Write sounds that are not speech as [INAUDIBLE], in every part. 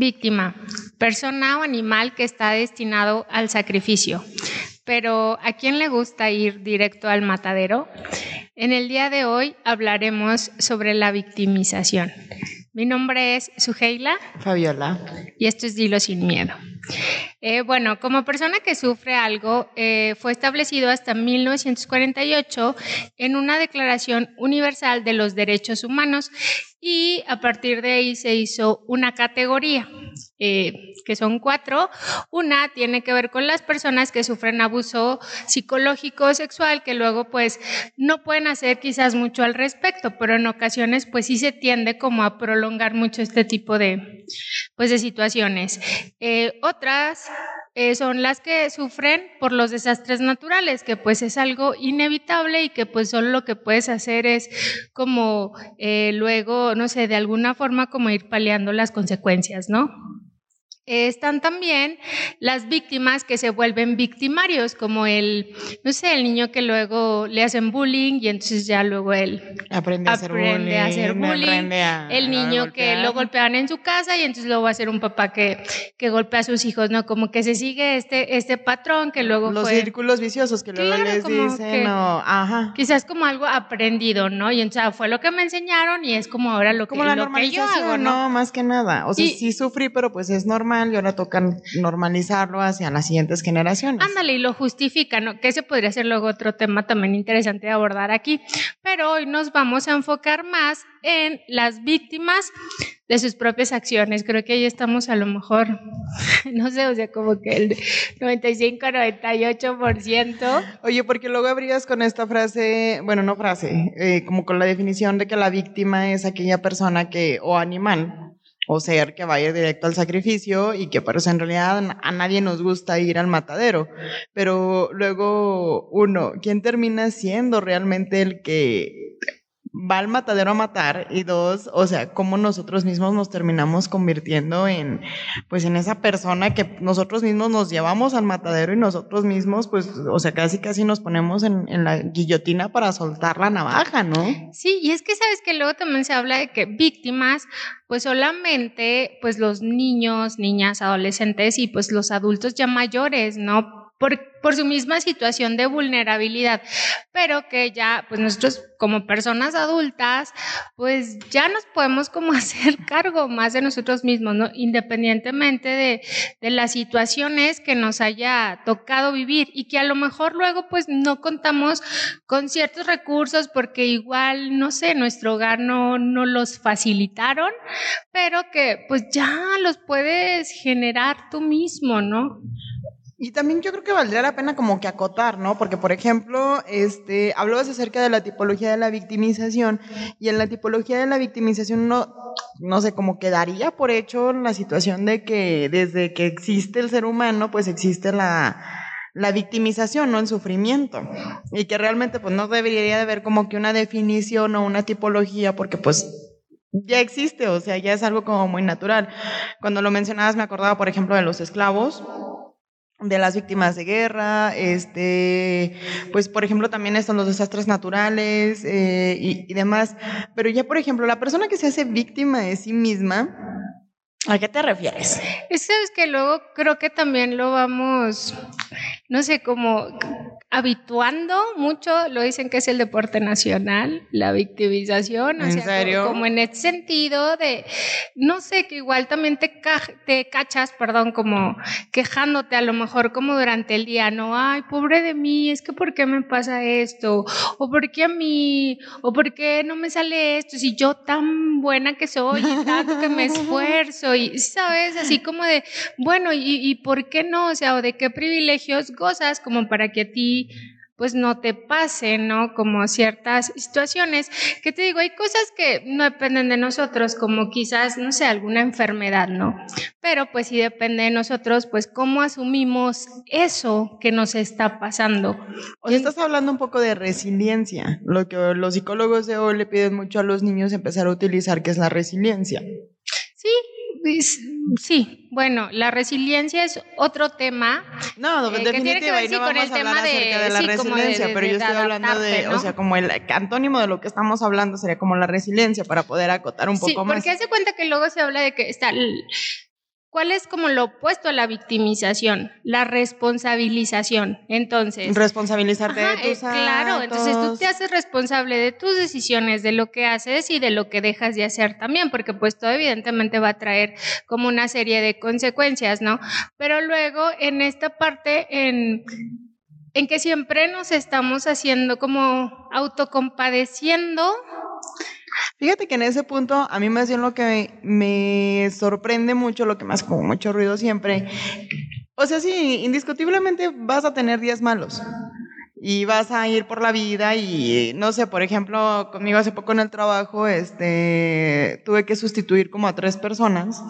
Víctima, persona o animal que está destinado al sacrificio. Pero ¿a quién le gusta ir directo al matadero? En el día de hoy hablaremos sobre la victimización. Mi nombre es Suheila. Fabiola. Y esto es Dilo sin miedo. Eh, bueno, como persona que sufre algo, eh, fue establecido hasta 1948 en una Declaración Universal de los Derechos Humanos y a partir de ahí se hizo una categoría, eh, que son cuatro. Una tiene que ver con las personas que sufren abuso psicológico o sexual, que luego pues no pueden hacer quizás mucho al respecto, pero en ocasiones pues sí se tiende como a prolongar mucho este tipo de, pues, de situaciones. Eh, otras eh, son las que sufren por los desastres naturales, que pues es algo inevitable y que pues solo lo que puedes hacer es como eh, luego, no sé, de alguna forma como ir paliando las consecuencias, ¿no? Están también las víctimas que se vuelven victimarios, como el, no sé, el niño que luego le hacen bullying y entonces ya luego él aprende a hacer bullying. el niño que lo golpean en su casa y entonces luego va a ser un papá que, que golpea a sus hijos, ¿no? Como que se sigue este, este patrón que luego Los círculos viciosos que luego les dicen, ajá. Quizás como algo aprendido, ¿no? Y entonces ah, fue lo que me enseñaron y es como ahora lo que, la lo que yo hago, ¿no? No, más que nada. O sea, sí sufrí, pero pues es normal y ahora toca normalizarlo hacia las siguientes generaciones. Ándale, y lo justifican, ¿no? que ese podría ser luego otro tema también interesante de abordar aquí. Pero hoy nos vamos a enfocar más en las víctimas de sus propias acciones. Creo que ahí estamos a lo mejor, [LAUGHS] no sé, o sea, como que el 95-98%. Oye, porque luego habrías con esta frase, bueno, no frase, eh, como con la definición de que la víctima es aquella persona que, o animal, o ser que vaya directo al sacrificio y que eso en realidad a nadie nos gusta ir al matadero. Pero luego uno, ¿quién termina siendo realmente el que va al matadero a matar y dos, o sea, cómo nosotros mismos nos terminamos convirtiendo en, pues, en esa persona que nosotros mismos nos llevamos al matadero y nosotros mismos, pues, o sea, casi casi nos ponemos en, en la guillotina para soltar la navaja, ¿no? Sí, y es que sabes que luego también se habla de que víctimas, pues solamente, pues los niños, niñas, adolescentes y pues los adultos ya mayores, ¿no? Por, su misma situación de vulnerabilidad, pero que ya, pues nosotros como personas adultas, pues ya nos podemos como [LAUGHS] hacer cargo más de nosotros mismos, ¿no? Independientemente de, de las situaciones que nos haya tocado vivir y que a lo mejor luego pues no contamos con ciertos recursos porque igual, no sé, nuestro hogar no, no los facilitaron, pero que pues ya los puedes generar tú mismo, ¿no? Y también yo creo que valdría la pena como que acotar, ¿no? Porque, por ejemplo, este, hablabas acerca de la tipología de la victimización y en la tipología de la victimización no, no sé, como quedaría por hecho la situación de que desde que existe el ser humano, pues existe la, la victimización, no el sufrimiento. Y que realmente pues no debería de haber como que una definición o una tipología porque pues ya existe, o sea, ya es algo como muy natural. Cuando lo mencionabas me acordaba, por ejemplo, de los esclavos de las víctimas de guerra, este, pues por ejemplo también están los desastres naturales eh, y, demás. Pero ya por ejemplo, la persona que se hace víctima de sí misma, ¿a qué te refieres? Es que luego creo que también lo vamos, no sé, como habituando mucho, lo dicen que es el deporte nacional, la victimización, ¿En serio? Como, en ese sentido de, no sé, que igual también te, te cachas, perdón, como quejándote a lo mejor como durante el día, no, ay, pobre de mí, es que ¿por qué me pasa esto? O ¿por qué a mí? O ¿por qué no me sale esto? Si yo tan buena que soy y tanto que me [LAUGHS] esfuerzo y, ¿sabes? Así como de, bueno, ¿y, y por qué no? O sea, o de qué privilegios gozas como para que a ti pues no te pase, ¿no? Como ciertas situaciones, que te digo, hay cosas que no dependen de nosotros, como quizás, no sé, alguna enfermedad, ¿no? Pero pues sí depende de nosotros, pues cómo asumimos eso que nos está pasando. O sea, estás hablando un poco de resiliencia, lo que los psicólogos de hoy le piden mucho a los niños empezar a utilizar, que es la resiliencia. Sí, Sí, bueno, la resiliencia es otro tema. No, eh, definitivamente no con el tema de, la resiliencia, pero yo estoy hablando de, o sea, como el antónimo de lo que estamos hablando sería como la resiliencia para poder acotar un poco más. Sí, porque hace cuenta que luego se habla de que está ¿Cuál es como lo opuesto a la victimización? La responsabilización. Entonces. Responsabilizarte de tus eh, Claro, entonces tú te haces responsable de tus decisiones, de lo que haces y de lo que dejas de hacer también, porque pues todo evidentemente va a traer como una serie de consecuencias, ¿no? Pero luego en esta parte, en en que siempre nos estamos haciendo como autocompadeciendo Fíjate que en ese punto a mí me bien lo que me sorprende mucho, lo que me hace como mucho ruido siempre. O sea, sí, indiscutiblemente vas a tener días malos y vas a ir por la vida y no sé, por ejemplo, conmigo hace poco en el trabajo, este, tuve que sustituir como a tres personas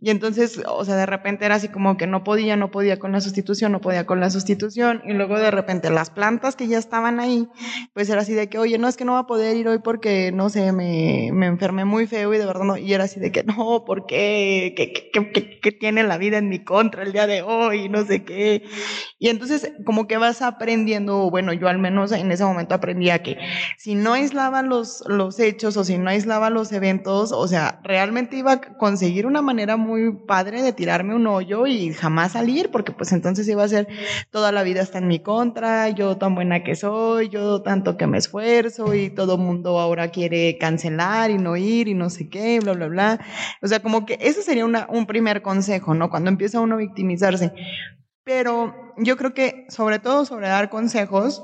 y entonces, o sea, de repente era así como que no podía, no podía con la sustitución, no podía con la sustitución. Y luego de repente las plantas que ya estaban ahí, pues era así de que, oye, no es que no va a poder ir hoy porque, no sé, me, me enfermé muy feo y de verdad no. Y era así de que, no, ¿por qué? ¿Qué, qué, qué, qué tiene la vida en mi contra el día de hoy? No sé qué. Y entonces, como que vas aprendiendo, bueno, yo al menos en ese momento aprendía que si no aislaba los, los hechos o si no aislaba los eventos, o sea, realmente iba a conseguir una manera muy padre de tirarme un hoyo y jamás salir, porque pues entonces iba a ser toda la vida está en mi contra, yo tan buena que soy, yo tanto que me esfuerzo y todo mundo ahora quiere cancelar y no ir y no sé qué, bla, bla, bla. O sea, como que ese sería un primer consejo, ¿no? Cuando empieza uno a victimizarse. Pero yo creo que sobre todo sobre dar consejos,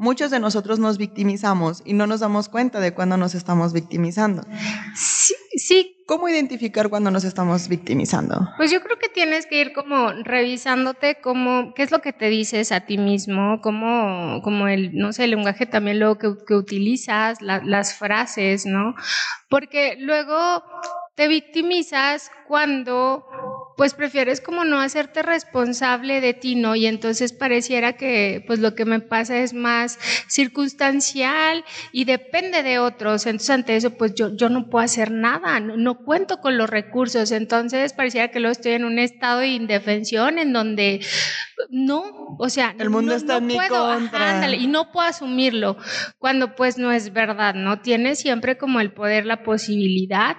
Muchos de nosotros nos victimizamos y no nos damos cuenta de cuando nos estamos victimizando. Sí, sí. ¿Cómo identificar cuando nos estamos victimizando? Pues yo creo que tienes que ir como revisándote cómo, qué es lo que te dices a ti mismo, cómo, como el, no sé, el lenguaje también luego que, que utilizas, las frases, ¿no? Porque luego te victimizas cuando pues prefieres como no hacerte responsable de ti, ¿no? Y entonces pareciera que pues lo que me pasa es más circunstancial y depende de otros. Entonces ante eso pues yo, yo no puedo hacer nada, no, cuento con los recursos. Entonces pareciera que luego estoy en un estado de indefensión en donde no, o sea, el mundo no, está en mi contra. y no puedo asumirlo cuando pues no es verdad, ¿no? Tienes siempre como el poder, la posibilidad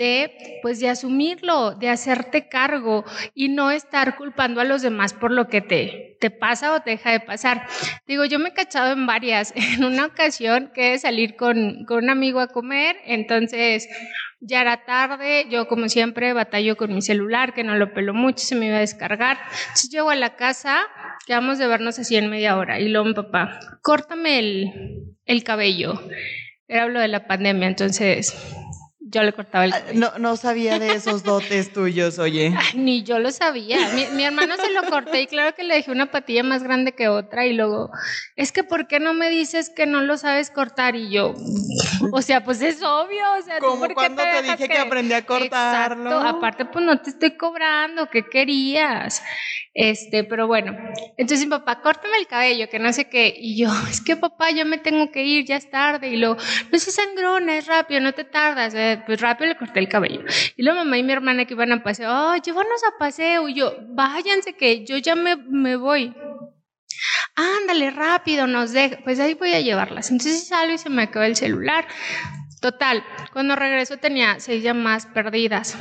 de pues de asumirlo, de hacerte cargo y no estar culpando a los demás por lo que te, te pasa o te deja de pasar. Digo, yo me he cachado en varias. [LAUGHS] En una ocasión que salir con, con un amigo a comer, entonces ya era tarde, yo como siempre batallo con mi celular, que no lo pelo mucho, se me iba a descargar. Entonces llego a la casa, quedamos de vernos así en media hora, y luego mi papá, córtame el, el cabello. Era lo de la pandemia, entonces yo le cortaba el ah, No, no sabía de esos dotes [LAUGHS] tuyos, oye. ni yo lo sabía. Mi, hermano se lo corté y claro que le dejé una patilla más grande que otra y luego, es que ¿por qué no me dices que no lo sabes cortar? Y yo, o sea, pues es obvio. O sea, Como cuando te, dije que... aprendí a cortarlo. Exacto. Aparte, pues no te estoy cobrando, ¿qué querías? Este, pero bueno, entonces mi papá, córtame el cabello, que no sé qué. Y yo, [LAUGHS] es que papá, yo me tengo que ir, ya es tarde. Y luego, no se sangrona, es rápido, no te tardas. Eh, pues rápido le corté el cabello. Y luego mamá y mi hermana que iban a paseo, oh, llévanos a paseo. Y yo, váyanse que yo ya me, me voy. Ándale, rápido, nos deja. Pues ahí voy a llevarlas. Entonces salgo y se me acaba el celular. Total, cuando regreso tenía seis llamadas perdidas.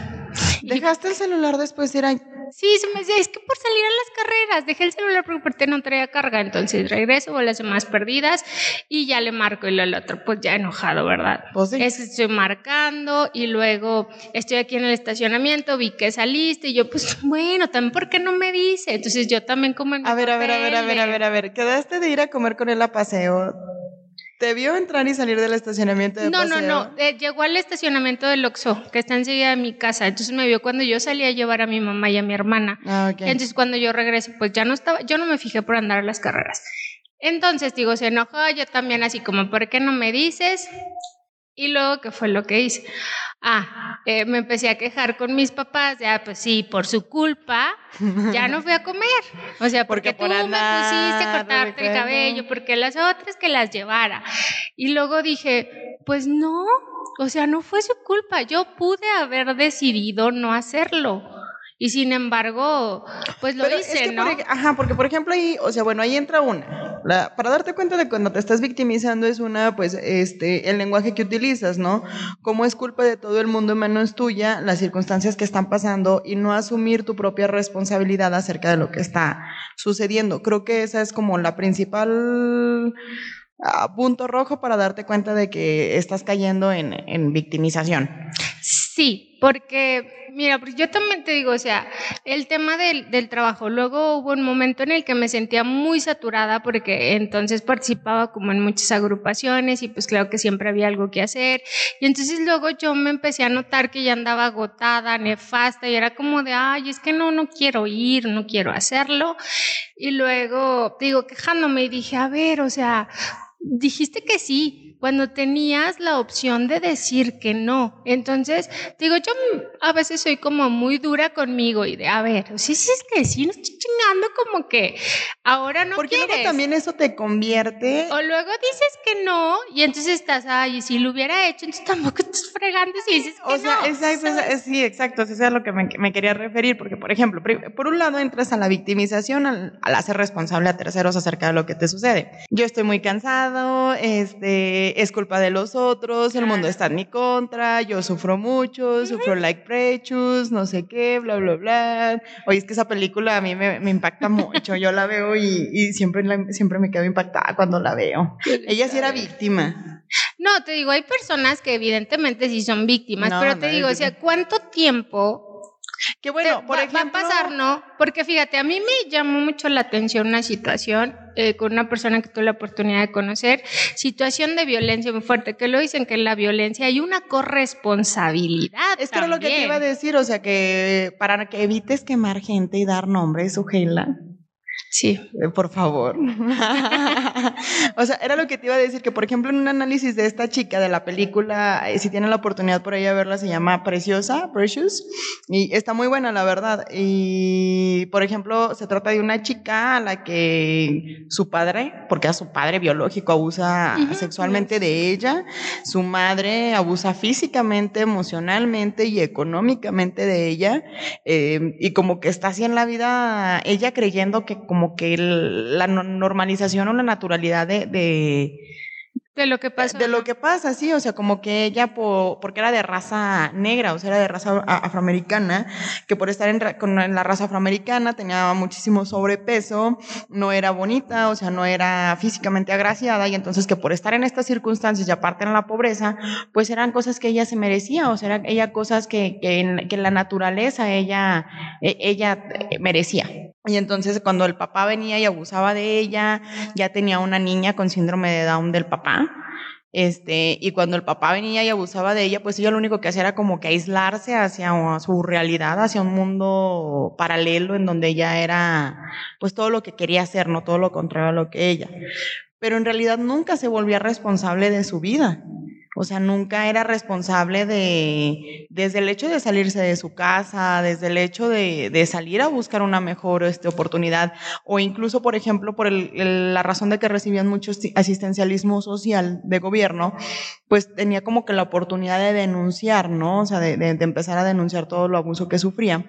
¿Dejaste el celular después de ir a Sí, se me decía, es que por salir a las carreras, dejé el celular porque no traía carga, entonces regreso, o las semanas perdidas y ya le marco y el otro, pues ya enojado, ¿verdad? Pues sí. Es estoy marcando y luego estoy aquí en el estacionamiento, vi que saliste y yo, pues bueno, también, ¿por qué no me dice? Entonces yo también como en A ver, a ver, a ver, a ver, a ver, a ver, quedaste de ir a comer con él a paseo. ¿Te vio entrar y salir del estacionamiento de No, paseo? no, no. Eh, llegó al estacionamiento del Oxxo, que está enseguida de mi casa. Entonces me vio cuando yo salí a llevar a mi mamá y a mi hermana. Ah, ok. Entonces cuando yo regresé, pues ya no estaba, yo no me fijé por andar a las carreras. Entonces, digo, se enojó, yo también así como, ¿por qué no me dices? Y luego, ¿qué fue lo que hice? Ah, eh, me empecé a quejar con mis papás, ya pues sí, por su culpa, ya no fui a comer. O sea, porque, Porque por tú me andar, pusiste a cortarte el cabello, porque las otras que las llevara. Y luego dije, pues no, o sea, no fue su culpa, yo pude haber decidido no hacerlo. Y sin embargo, pues lo Pero hice, es que ¿no? por ajá, porque por ejemplo ahí, o sea, bueno, ahí entra una. para darte cuenta de cuando te estás victimizando es una, pues, este, el lenguaje que utilizas, ¿no? Como es culpa de todo el mundo menos tuya, las circunstancias que están pasando y no asumir tu propia responsabilidad acerca de lo que está sucediendo. Creo que esa es como la principal ah, punto rojo para darte cuenta de que estás cayendo en, en victimización. Sí, porque Mira, pues yo también te digo, o sea, el tema del, del, trabajo, luego hubo un momento en el que me sentía muy saturada porque entonces participaba como en muchas agrupaciones y pues claro que siempre había algo que hacer. Y entonces luego yo me empecé a notar que ya andaba agotada, nefasta y era como de, ay, es que no, no quiero ir, no quiero hacerlo. Y luego, digo, quejándome y dije, a ver, o sea, dijiste que sí, cuando tenías la opción de decir que no. Entonces, digo, yo a veces soy como muy dura conmigo y de, a ver, sí, sí es que sí, no estoy chingando como que ahora no Porque luego también eso te convierte. O luego dices que no y entonces estás, ay, y si lo hubiera hecho, entonces tampoco estás fregando si dices que o sea, no. Exacto, sí, exacto, eso es a lo que me, quería referir, porque, por ejemplo, por un lado entras a la victimización al, al hacer responsable a terceros acerca de lo que te sucede. Yo estoy muy cansado, este es culpa de los otros, el mundo está en mi contra, yo sufro mucho, sufro like precious, no sé qué, bla, bla, bla. Oye, es que esa película a mí me, me impacta mucho, yo la veo y, y siempre, siempre me quedo impactada cuando la veo. Ella sí era víctima. No, te digo, hay personas que evidentemente sí son víctimas, pero te digo, o sea, ¿cuánto tiempo [LAUGHS] que bueno, por ejemplo. Va a pasar, ¿no? Porque fíjate, a mí me llamó mucho la atención una situación eh, con una persona que tuve la oportunidad de conocer, situación de violencia muy fuerte, que lo dicen que en la violencia hay una corresponsabilidad. Es que era lo que te iba a decir, o sea, que para que evites quemar gente y dar nombres, Sujela, Sí. Eh, por favor. [LAUGHS] o sea, era lo que te iba a decir, que por ejemplo en un análisis de esta chica de la película, eh, si tienen la oportunidad por ahí de verla, se llama Preciosa, Precious, y está muy buena, la verdad. Y por ejemplo, se trata de una chica a la que su padre, porque a su padre biológico abusa sexualmente de ella, su madre abusa físicamente, emocionalmente y económicamente de ella, eh, y como que está así en la vida, ella creyendo que como como que la normalización o la naturalidad de, de lo que pasa. De lo que pasa, sí, o sea, como que ella, porque era de raza negra, o sea, era de raza afroamericana, que por estar en, con, la raza afroamericana tenía muchísimo sobrepeso, no era bonita, o sea, no era físicamente agraciada, y entonces que por estar en estas circunstancias y aparte en la pobreza, pues eran cosas que ella se merecía, o sea, eran ella cosas que, que, en, que la naturaleza ella, e, ella merecía. Y entonces cuando el papá venía y abusaba de ella, ya tenía una niña con síndrome de Down del papá. Este, y cuando el papá venía y abusaba de ella, pues ella lo único que hacía era como que aislarse hacia su realidad, hacia un mundo paralelo en donde ella era pues todo lo que quería hacer, no todo lo contrario a lo que ella. Pero en realidad nunca se volvía responsable de su vida. O sea, nunca era responsable de, desde el hecho de salirse de su casa, desde el hecho de, salir a buscar una mejor este, oportunidad, o incluso, por ejemplo, por la razón de que recibían mucho asistencialismo social de gobierno, pues tenía como que la oportunidad de denunciar, ¿no? O sea, de, de empezar a denunciar todo lo abuso que sufría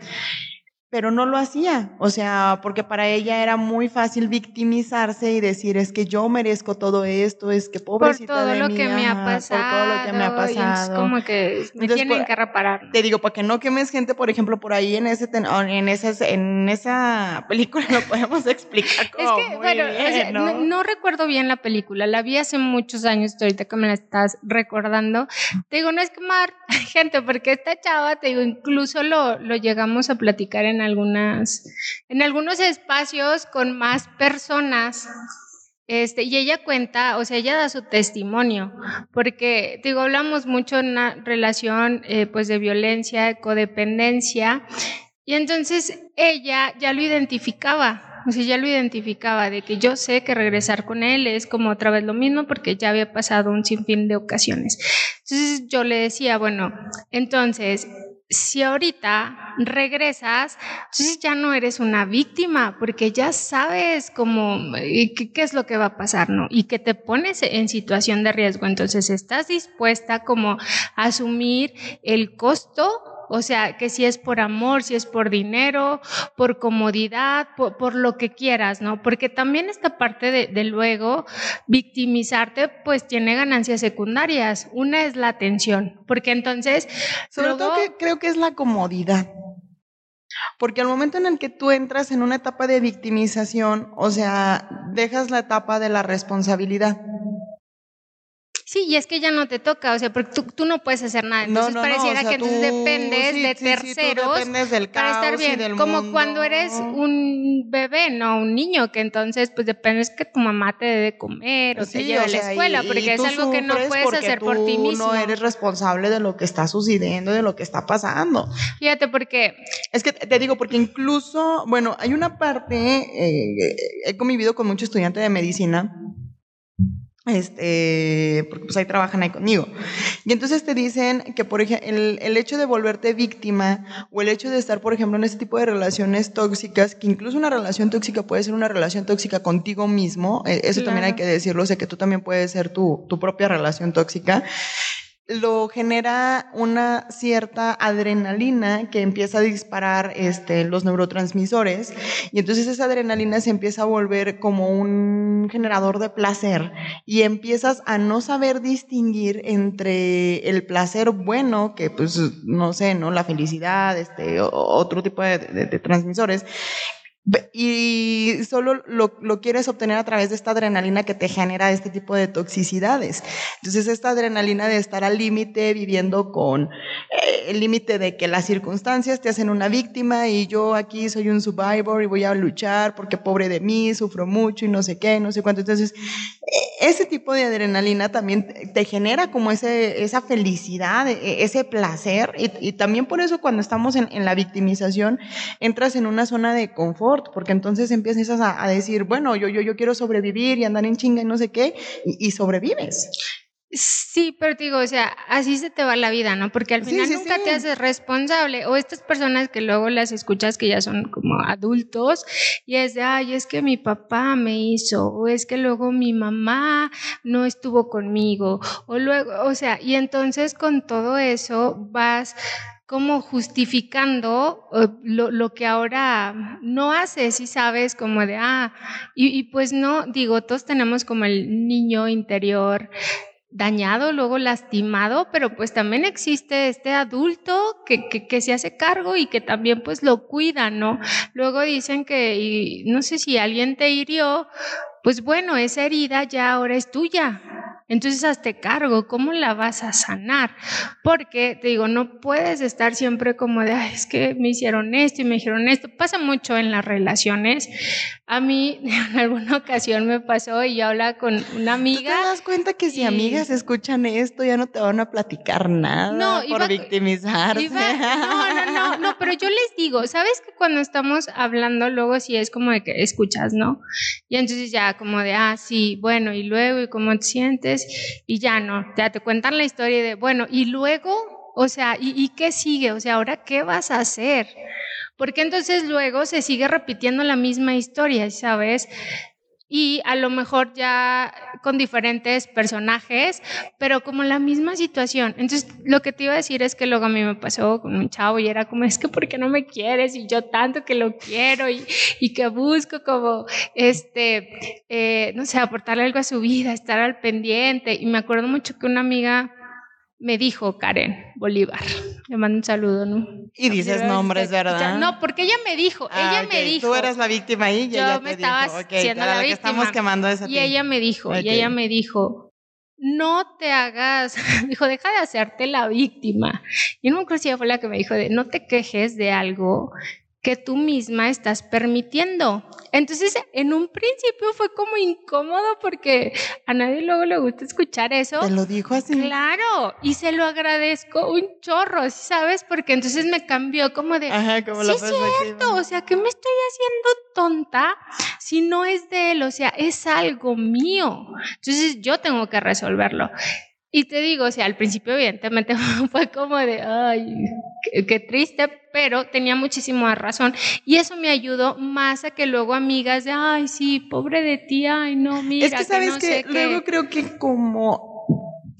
pero no lo hacía, o sea, porque para ella era muy fácil victimizarse y decir, es que yo merezco todo esto, es que pobrecita por todo de lo que me ha pasado, por todo lo que me ha pasado. Es como que me tienen que reparar. Te digo, para que no quemes gente, por ejemplo, por ahí en ese en esa en esa película [LAUGHS] lo podemos explicar como es que, bueno, ¿no? ¿no? recuerdo bien la película, la vi hace muchos años, ahorita que me la estás recordando. Te digo, no es quemar [LAUGHS] gente, porque esta chava, te digo, incluso lo, lo llegamos a platicar en algunas, en algunos espacios con más personas. Este, y ella cuenta, o sea, ella da su testimonio, porque, digo, hablamos mucho en una relación, eh, pues, de violencia, de codependencia, y entonces ella ya lo identificaba, o sea, ya lo identificaba, de que yo sé que regresar con él es como otra vez lo mismo, porque ya había pasado un sinfín de ocasiones. Entonces yo le decía, bueno, entonces, si ahorita regresas, entonces ya no eres una víctima, porque ya sabes cómo, qué, qué, es lo que va a pasar, ¿no? Y que te pones en situación de riesgo. Entonces estás dispuesta como a asumir el costo O sea, que si es por amor, si es por dinero, por comodidad, por, lo que quieras, ¿no? Porque también esta parte de, luego victimizarte, pues tiene ganancias secundarias. Una es la atención, porque entonces... Sobre todo que creo que es la comodidad. Porque al momento en el que tú entras en una etapa de victimización, o sea, dejas la etapa de la responsabilidad. Sí, y es que ya no te toca, o sea, porque tú, no puedes hacer nada. Entonces pareciera que entonces dependes de terceros para estar bien. Como cuando eres un bebé, no un niño, que entonces pues dependes que tu mamá te dé de comer o te lleve a la escuela, porque es algo que no puedes hacer por ti mismo. no eres responsable de lo que está sucediendo, de lo que está pasando. Fíjate, porque... Es que te digo, porque incluso, bueno, hay una parte, eh, he convivido con muchos estudiantes de medicina este, porque pues ahí trabajan ahí conmigo. Y entonces te dicen que, por ejemplo, el, hecho de volverte víctima o el hecho de estar, por ejemplo, en este tipo de relaciones tóxicas, que incluso una relación tóxica puede ser una relación tóxica contigo mismo, eh, eso también hay que decirlo, o sea, que tú también puedes ser tu, tu propia relación tóxica lo genera una cierta adrenalina que empieza a disparar este, los neurotransmisores y entonces esa adrenalina se empieza a volver como un generador de placer y empiezas a no saber distinguir entre el placer bueno, que pues no sé, ¿no? La felicidad, este, otro tipo de transmisores, y solo lo, lo, quieres obtener a través de esta adrenalina que te genera este tipo de toxicidades. Entonces, esta adrenalina de estar al límite, viviendo con eh, el límite de que las circunstancias te hacen una víctima y yo aquí soy un survivor y voy a luchar porque pobre de mí, sufro mucho y no sé qué, no sé cuánto. Entonces, e, ese tipo de adrenalina también te genera como ese, esa felicidad, e, ese placer y, y también por eso cuando estamos en, en la victimización entras en una zona de confort porque entonces empiezas a, decir, bueno, yo, yo, yo quiero sobrevivir y andar en chinga y no sé qué, y, sobrevives. Sí, pero digo, o sea, así se te va la vida, ¿no? Porque al final nunca te haces responsable. O estas personas que luego las escuchas que ya son como adultos y es de, ay, es que mi papá me hizo, o es que luego mi mamá no estuvo conmigo, o luego, o sea, y entonces con todo eso vas como justificando eh, lo, que ahora no haces y sabes como de, ah, y, pues no, digo, todos tenemos como el niño interior dañado, luego lastimado, pero pues también existe este adulto que, que, se hace cargo y que también pues lo cuida, ¿no? Luego dicen que, y no sé si alguien te hirió, pues bueno, esa herida ya ahora es tuya, entonces, hazte cargo, ¿cómo la vas a sanar? Porque, te digo, no puedes estar siempre como de, Ay, es que me hicieron esto y me dijeron esto. Pasa mucho en las relaciones. A mí, [LAUGHS] en alguna ocasión me pasó y yo hablaba con una amiga. ¿Tú te das cuenta que si amigas escuchan esto, ya no te van a platicar nada no, por victimizarse? no, no, no, no, pero yo les digo, ¿sabes que cuando estamos hablando, luego sí es como de que escuchas, ¿no? Y entonces ya como de, ah, sí, bueno, y luego, ¿y cómo te sientes? Y ya no, ya te cuentan la historia de, bueno, y luego, o sea, ¿y, qué sigue? O sea, ahora, ¿qué vas a hacer? Porque entonces luego se sigue repitiendo la misma historia, ¿sabes? Y a lo mejor ya con diferentes personajes, pero como la misma situación. Entonces, lo que te iba a decir es que luego a mí me pasó con un chavo y era como, es que ¿por qué no me quieres? Y yo tanto que lo quiero y, y que busco como, este, eh, no sé, aportarle algo a su vida, estar al pendiente. Y me acuerdo mucho que una amiga me dijo Karen Bolívar. Le mando un saludo, ¿no? Y dices nombres, ¿verdad? No, porque ella me dijo, ah, ella me dijo. Tú eras la víctima ahí y yo ella me estaba siendo la víctima. estamos quemando esa y ella me dijo, y ella me dijo, no te hagas, [LAUGHS] dijo, deja de hacerte la víctima. Y no me acuerdo si ella fue la que me dijo, de, no te quejes de algo que tú misma estás permitiendo. Entonces, en un principio fue como incómodo porque a nadie luego le gusta escuchar eso. Te lo dijo así. Claro, y se lo agradezco un chorro, ¿sabes? Porque entonces me cambió como de, Ajá, como sí es cierto, o sea, ¿qué me estoy haciendo tonta si no es de él? O sea, es algo mío. Entonces, yo tengo que resolverlo. Y te digo, o sea, al principio evidentemente [LAUGHS] fue como de, ay, qué, triste, pero tenía muchísima razón. Y eso me ayudó más a que luego amigas de, ay, sí, pobre de ti, ay, no, mira. Es que sabes que, luego creo que como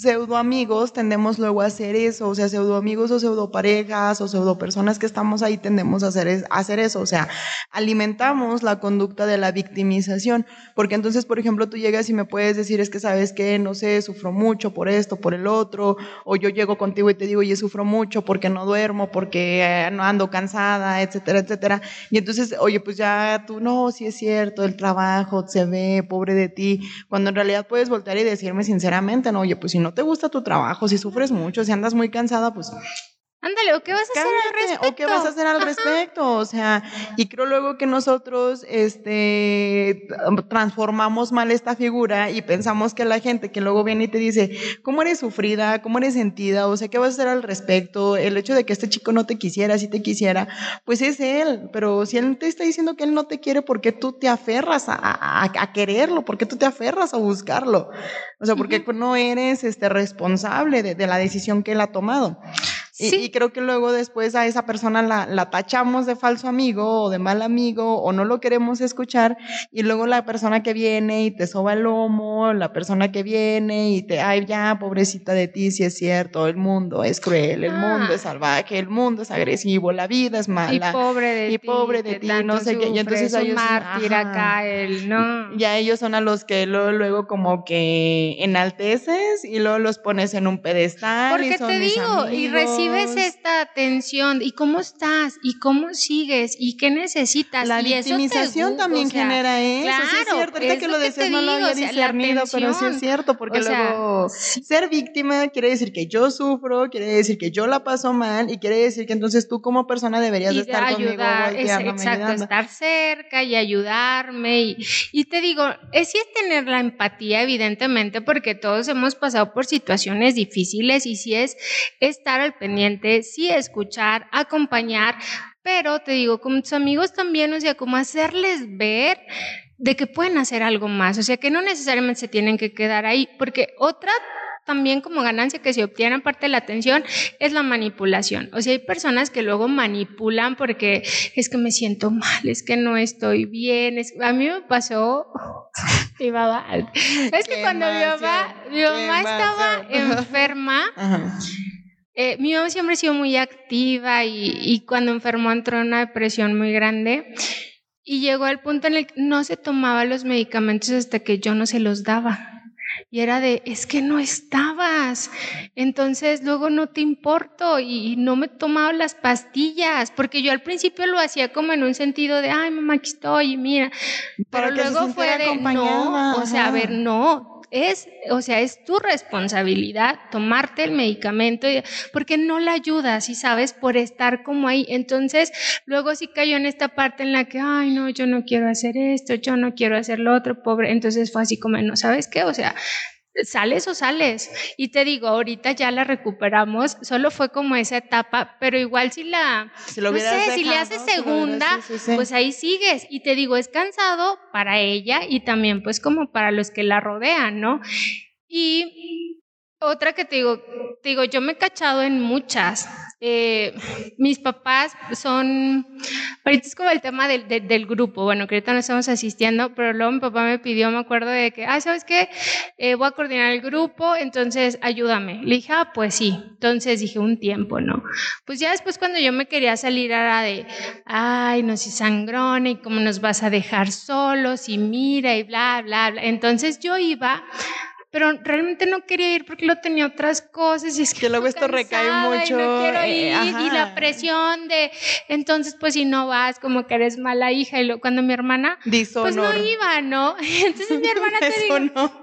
pseudo amigos tendemos luego a hacer eso, o sea, pseudo amigos o pseudo parejas o pseudo personas que estamos ahí tendemos a hacer, hacer eso, o sea, alimentamos la conducta de la victimización, porque entonces, por ejemplo, tú llegas y me puedes decir, es que sabes que, no sé, sufro mucho por esto, por el otro, o yo llego contigo y te digo, oye, sufro mucho porque no duermo, porque eh, no ando cansada, etcétera, etcétera, y entonces, oye, pues ya tú, no, sí es cierto, el trabajo se ve, pobre de ti, cuando en realidad puedes voltear y decirme sinceramente, no, oye, pues si no te gusta tu trabajo, si sufres mucho, si andas muy cansada, pues Ándale, ¿o qué vas a hacer al respecto? ¿O qué vas a hacer al respecto? O sea, y creo luego que nosotros este, transformamos mal esta figura y pensamos que la gente que luego viene y te dice, ¿cómo eres sufrida? ¿Cómo eres sentida? O sea, ¿qué vas a hacer al respecto? El hecho de que este chico no te quisiera, si te quisiera, pues es él. Pero si él te está diciendo que él no te quiere, ¿por qué tú te aferras a, quererlo? ¿Por qué tú te aferras a buscarlo? O sea, porque no eres este, responsable de, de la decisión que él ha tomado. Y, creo que luego después a esa persona la, la, tachamos de falso amigo o de mal amigo o no lo queremos escuchar y luego la persona que viene y te soba el lomo, la persona que viene y te, ay ya, pobrecita de ti, si es cierto, el mundo es cruel, el mundo es ah. salvaje, el mundo es agresivo, la vida es mala. Y pobre de ti. Y pobre de ti, no sé qué. Y entonces ellos, mártir acá, él, no. Ya ellos son a los que luego, luego como que enalteces y luego los pones en un pedestal. Porque te digo, y recibe ves esta atención y cómo estás y cómo sigues y qué necesitas. La victimización también genera eso. Claro, sí es cierto. Ahorita que lo decías no lo había discernido, pero sí es cierto, porque luego ser víctima quiere decir que yo sufro, quiere decir que yo la paso mal y quiere decir que entonces tú como persona deberías de estar ayudar, conmigo. Es, exacto, estar cerca y ayudarme. Y, y te digo, es, sí es tener la empatía, evidentemente, porque todos hemos pasado por situaciones difíciles y sí es estar al pendiente sí escuchar, acompañar, pero te digo, con tus amigos también, o sea, como hacerles ver de que pueden hacer algo más, o sea, que no necesariamente se tienen que quedar ahí, porque otra también como ganancia que se obtiene aparte de la atención es la manipulación. O sea, hay personas que luego manipulan porque es que me siento mal, es que no estoy bien. a mí me pasó, [LAUGHS] mi mamá, es que cuando mi mamá, mi mamá estaba enferma, [LAUGHS] eh, mi mamá siempre ha sido muy activa y, cuando enfermó entró en una depresión muy grande y llegó al punto en el que no se tomaba los medicamentos hasta que yo no se los daba. Y era de, es que no estabas. Entonces luego no te importo y no me tomaba las pastillas, porque yo al principio lo hacía como en un sentido de, ay, mamá, aquí estoy, mira. Pero luego fue de, no, o sea, a ver, no, es, o sea, es tu responsabilidad tomarte el medicamento porque no la ayudas, y sabes, por estar como ahí. Entonces, luego sí cayó en esta parte en la que, ay, no, yo no quiero hacer esto, yo no quiero hacer lo otro, pobre. Entonces fue así como, no, ¿sabes qué? O sea, sales o sales. Y te digo, ahorita ya la recuperamos, solo fue como esa etapa, pero igual si la, si no sé, si le haces segunda, pues ahí sigues. Y te digo, es cansado para ella y también pues como para los que la rodean, ¿no? Y otra que te digo, te digo, yo me he cachado en muchas. Eh, mis papás son, ahorita es como el tema del, grupo, bueno, que ahorita no estamos asistiendo, pero luego mi papá me pidió, me acuerdo de que, ah, ¿sabes qué? Eh, voy a coordinar el grupo, entonces ayúdame. Le dije, ah, pues sí. Entonces dije, un tiempo, ¿no? Pues ya después cuando yo me quería salir era de, ay, no, si sangrona y cómo nos vas a dejar solos y mira y bla, bla, bla. Entonces yo iba pero realmente no quería ir porque lo tenía otras cosas y es que, luego esto recae mucho y no quiero eh, ir y la presión de entonces pues si no vas como que eres mala hija y lo, cuando mi hermana pues no iba no [LAUGHS] entonces mi hermana te digo no.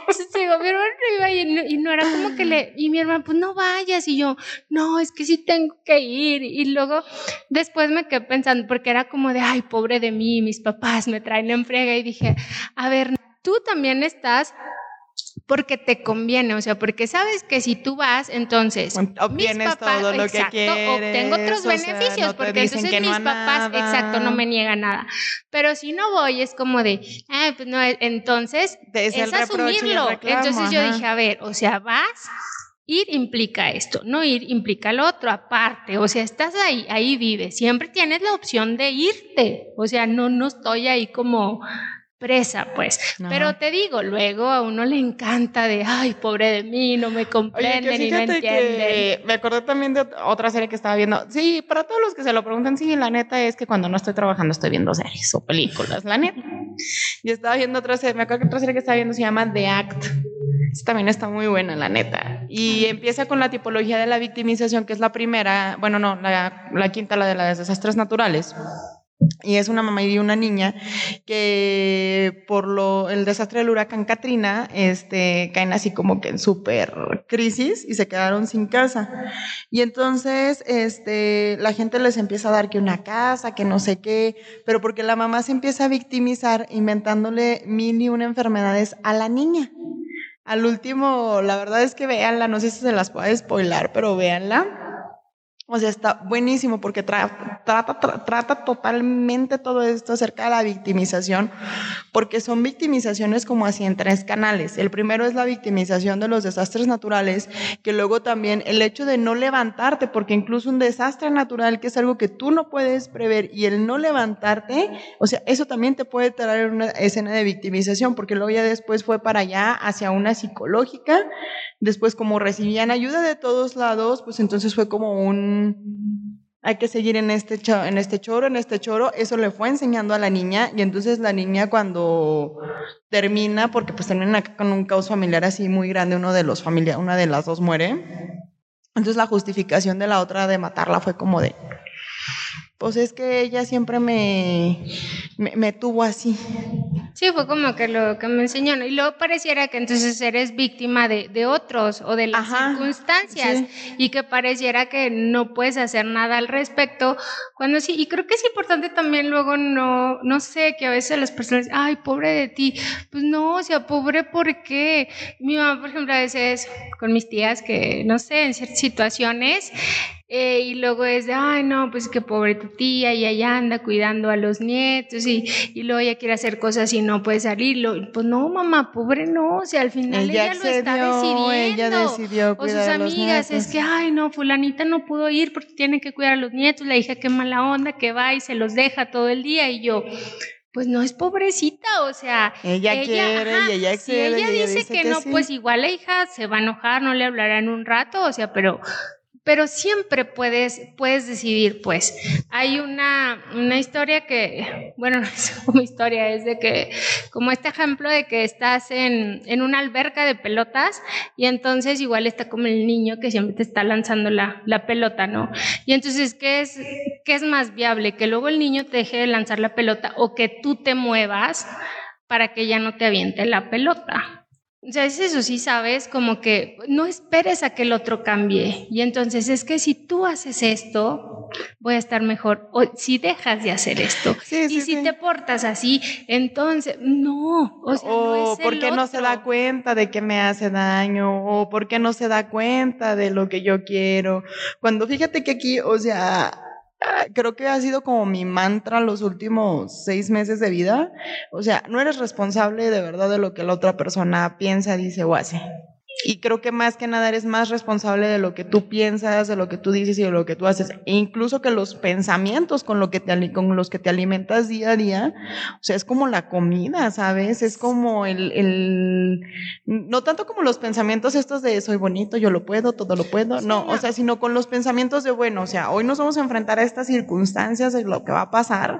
entonces digo mi hermana no iba y no, y no, era como que le y mi hermana pues no vayas y yo no es que sí tengo que ir y luego después me quedé pensando porque era como de ay pobre de mí mis papás me traen en frega y dije a ver tú también estás porque te conviene, o sea, porque sabes que si tú vas, entonces obtienes todo lo que quieres, obtengo otros beneficios, porque entonces mis papás, exacto, no me niegan nada. Pero si no voy, es como de, ah, pues no, entonces es, asumirlo. entonces yo dije, a ver, o sea, vas, ir implica esto, no ir implica lo otro aparte, o sea, estás ahí, ahí vives, siempre tienes la opción de irte, o sea, no, no estoy ahí como presa, pues. Pero te digo, luego a uno le encanta de, ay, pobre de mí, no me comprenden y no entienden. me acordé también de otra serie que estaba viendo. Sí, para todos los que se lo preguntan, sí, la neta es que cuando no estoy trabajando estoy viendo series o películas, la neta. Y estaba viendo otra serie, me acuerdo que otra serie que estaba viendo se llama The Act. Esta también está muy buena, la neta. Y empieza con la tipología de la victimización, que es la primera, bueno, no, la, la quinta, la de los desastres naturales. Y es una mamá y una niña que por lo, el desastre del huracán Katrina, este, caen así como que en súper crisis y se quedaron sin casa. Y entonces, este, la gente les empieza a dar que una casa, que no sé qué, pero porque la mamá se empieza a victimizar inventándole mil y una enfermedades a la niña. Al último, la verdad es que véanla, no sé si se las puedo spoilar, pero véanla o sea, está buenísimo porque trata, trata, totalmente todo esto acerca de la victimización, porque son victimizaciones como así en tres canales. El primero es la victimización de los desastres naturales, que luego también el hecho de no levantarte, porque incluso un desastre natural, que es algo que tú no puedes prever, y el no levantarte, o sea, eso también te puede traer una escena de victimización, porque luego ya después fue para allá hacia una psicológica, después como recibían ayuda de todos lados, pues entonces fue como un hay que seguir en este, en este choro, en este choro. Eso le fue enseñando a la niña y entonces la niña cuando termina, porque pues termina con un caos familiar así muy grande, uno de los familia, una de las dos muere. Entonces la justificación de la otra de matarla fue como de, pues es que ella siempre me, me tuvo así. Sí, fue como que lo que me enseñó, Y luego pareciera que entonces eres víctima de, de otros o de las circunstancias y que pareciera que no puedes hacer nada al respecto, cuando sí, y creo que es importante también luego no, no sé, que a veces las personas, ay, pobre de ti, pues no, o sea, pobre ¿por qué? Mi mamá, por ejemplo, a veces con mis tías que, no sé, en ciertas situaciones, eh, y luego es de, ay, no, pues que pobre tu tía, y allá anda cuidando a los nietos, y, y luego ella quiere hacer cosas y no puede salir. Pues no, mamá, pobre no, o sea, al final ella, lo está decidiendo. Ella decidió o sus amigas, es que, ay, no, fulanita no pudo ir porque tiene que cuidar a los nietos, la hija qué mala onda, que va y se los deja todo el día, y yo pues no es pobrecita, o sea, ella, quiere y ella excede. Si ella, dice, que, no, pues igual la hija se va a enojar, no le hablará en un rato, o sea, pero pero siempre puedes, puedes decidir, pues. Hay una, una historia que, bueno, no es [LAUGHS] como historia, es de que, como este ejemplo de que estás en, en una alberca de pelotas y entonces igual está como el niño que siempre te está lanzando la, la pelota, ¿no? Y entonces, ¿qué es, ¿qué es más viable? Que luego el niño te deje de lanzar la pelota o que tú te muevas para que ya no te aviente la pelota. O sea, es eso, sí sabes, como que no esperes a que el otro cambie. Y entonces es que si tú haces esto, voy a estar mejor. O si dejas de hacer esto. y si te portas así, entonces, no. O sea, no es porque no se da cuenta de que me hace daño. O porque no se da cuenta de lo que yo quiero. Cuando fíjate que aquí, o sea, creo que ha sido como mi mantra los últimos seis meses de vida. O sea, no eres responsable de verdad de lo que la otra persona piensa, dice o hace. Y creo que más que nada eres más responsable de lo que tú piensas, de lo que tú dices y de lo que tú haces. E incluso que los pensamientos con, lo que te, con los que te alimentas día a día, o sea, es como la comida, ¿sabes? Es como el, el, no tanto como los pensamientos estos de soy bonito, yo lo puedo, todo lo puedo, no, o sea, sino con los pensamientos de, bueno, o sea, hoy nos vamos a enfrentar a estas circunstancias de lo que va a pasar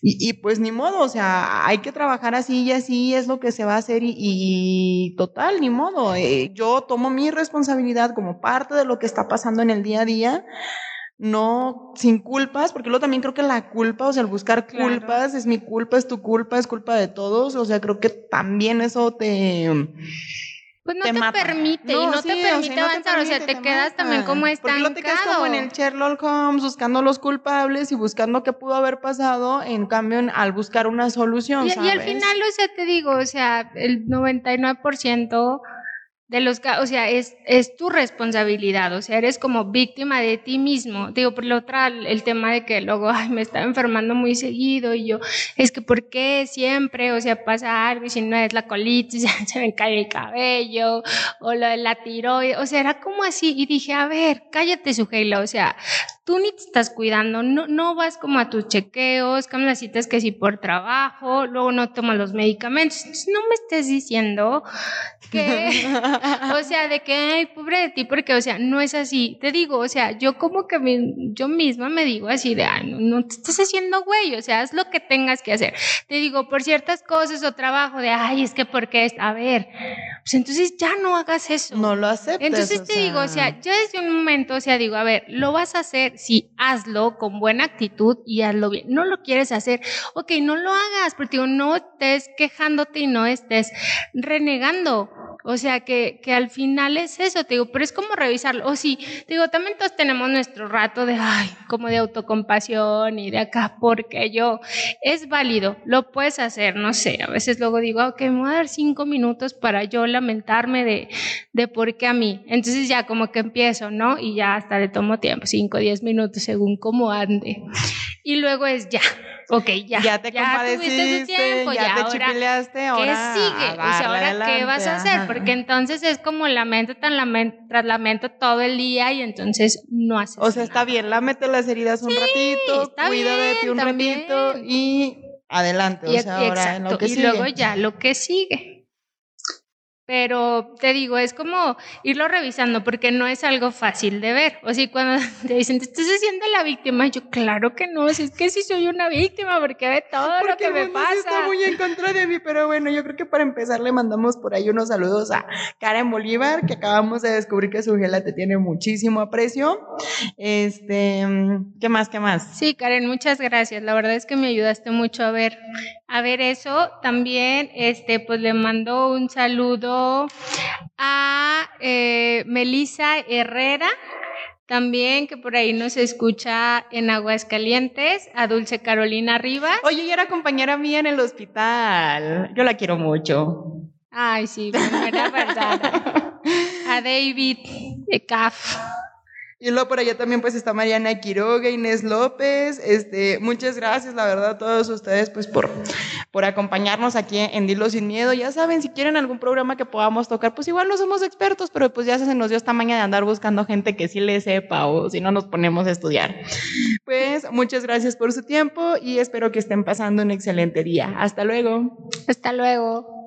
y, y pues ni modo, o sea, hay que trabajar así y así es lo que se va a hacer y, y total, ni modo. Eh, yo tomo mi responsabilidad como parte de lo que está pasando en el día a día, no sin culpas, porque luego también creo que la culpa, o sea, el buscar culpas, es mi culpa, es tu culpa, es culpa de todos, o sea, creo que también eso te... Pues no te, permite y no te permite avanzar, o sea, te, quedas también como estancado. Porque no te quedas como en el Sherlock Holmes buscando los culpables y buscando qué pudo haber pasado, en cambio al buscar una solución, y, ¿sabes? Y al final, o sea, te digo, o sea, el 99% de los, o sea, es, es tu responsabilidad, o sea, eres como víctima de ti mismo. Digo, por lo otro, el tema de que luego, ay, me está enfermando muy seguido y yo, es que ¿por qué siempre? O sea, pasa algo y si no es la colitis, [LAUGHS] se me cae el cabello o lo la tiroides, o sea, era como así y dije, a ver, cállate, Sujeila, o sea, tú ni te estás cuidando, no, no vas como a tus chequeos, cambias las citas que sí por trabajo, luego no tomas los medicamentos. Entonces, no me estés diciendo que, [LAUGHS] o sea, de que, ay, pobre de ti, porque, o sea, no es así. Te digo, o sea, yo como que yo misma me digo así de, ay, no, no te estás haciendo güey, o sea, haz lo que tengas que hacer. Te digo, por ciertas cosas o trabajo de, ay, es que porque es, a ver, pues entonces ya no hagas eso. No lo aceptes. Entonces te digo, o sea, yo desde un momento, o sea, digo, a ver, lo vas a hacer sí, hazlo con buena actitud y hazlo bien. No lo quieres hacer, ok, no lo hagas, porque digo, no estés quejándote y no estés renegando. O sea, que, que al final es eso, te digo, pero es como revisarlo. O sí, te digo, también todos tenemos nuestro rato de, ay, como de autocompasión y de acá, porque yo, es válido, lo puedes hacer, no sé, a veces luego digo, ok, me voy a dar cinco minutos para yo lamentarme de, de por qué a mí. Entonces ya como que empiezo, ¿no? Y ya hasta le tomo tiempo, cinco, diez minutos según cómo ande. Y luego es ya, [LAUGHS] ok, ya. Ya te compadeciste, tiempo, ya, ya, te chipileaste, ahora ¿Qué sigue? O sea, ahora qué vas a hacer? Porque entonces es como lamento tan lamento, tras lamento todo el día y entonces no haces O sea, está bien, lámete las heridas un ratito, cuida de ti un ratito y adelante, o sea, ahora en lo que y luego ya lo que sigue. Pero te digo, es como irlo revisando porque no es algo fácil de ver. O sea, cuando [LAUGHS] te dicen, te estás haciendo la víctima, yo, claro que no, si es que sí soy una víctima porque ve todo lo que me pasa. está muy en contra de mí, pero bueno, yo creo que para empezar le mandamos por ahí unos saludos a Karen Bolívar, que acabamos de descubrir que su gela te tiene muchísimo aprecio. Este, ¿qué más, qué más? Sí, Karen, muchas gracias. La verdad es que me ayudaste mucho a ver, a ver eso. También, este, pues le mando un saludo a eh, Melisa Herrera, también que por ahí nos escucha en Aguascalientes, a Dulce Carolina Rivas. Oye, ella era compañera mía en el hospital. Yo la quiero mucho. Ay, sí, era verdad. [LAUGHS] a David CAF. Y luego por allá también pues está Mariana Quiroga, Inés López, este, muchas gracias la verdad a todos ustedes pues por, por acompañarnos aquí en Dilo Sin Miedo. Ya saben, si quieren algún programa que podamos tocar, pues igual no somos expertos, pero pues ya se nos dio esta maña de andar buscando gente que sí le sepa o si no nos ponemos a estudiar. Pues muchas gracias por su tiempo y espero que estén pasando un excelente día. Hasta luego. Hasta luego.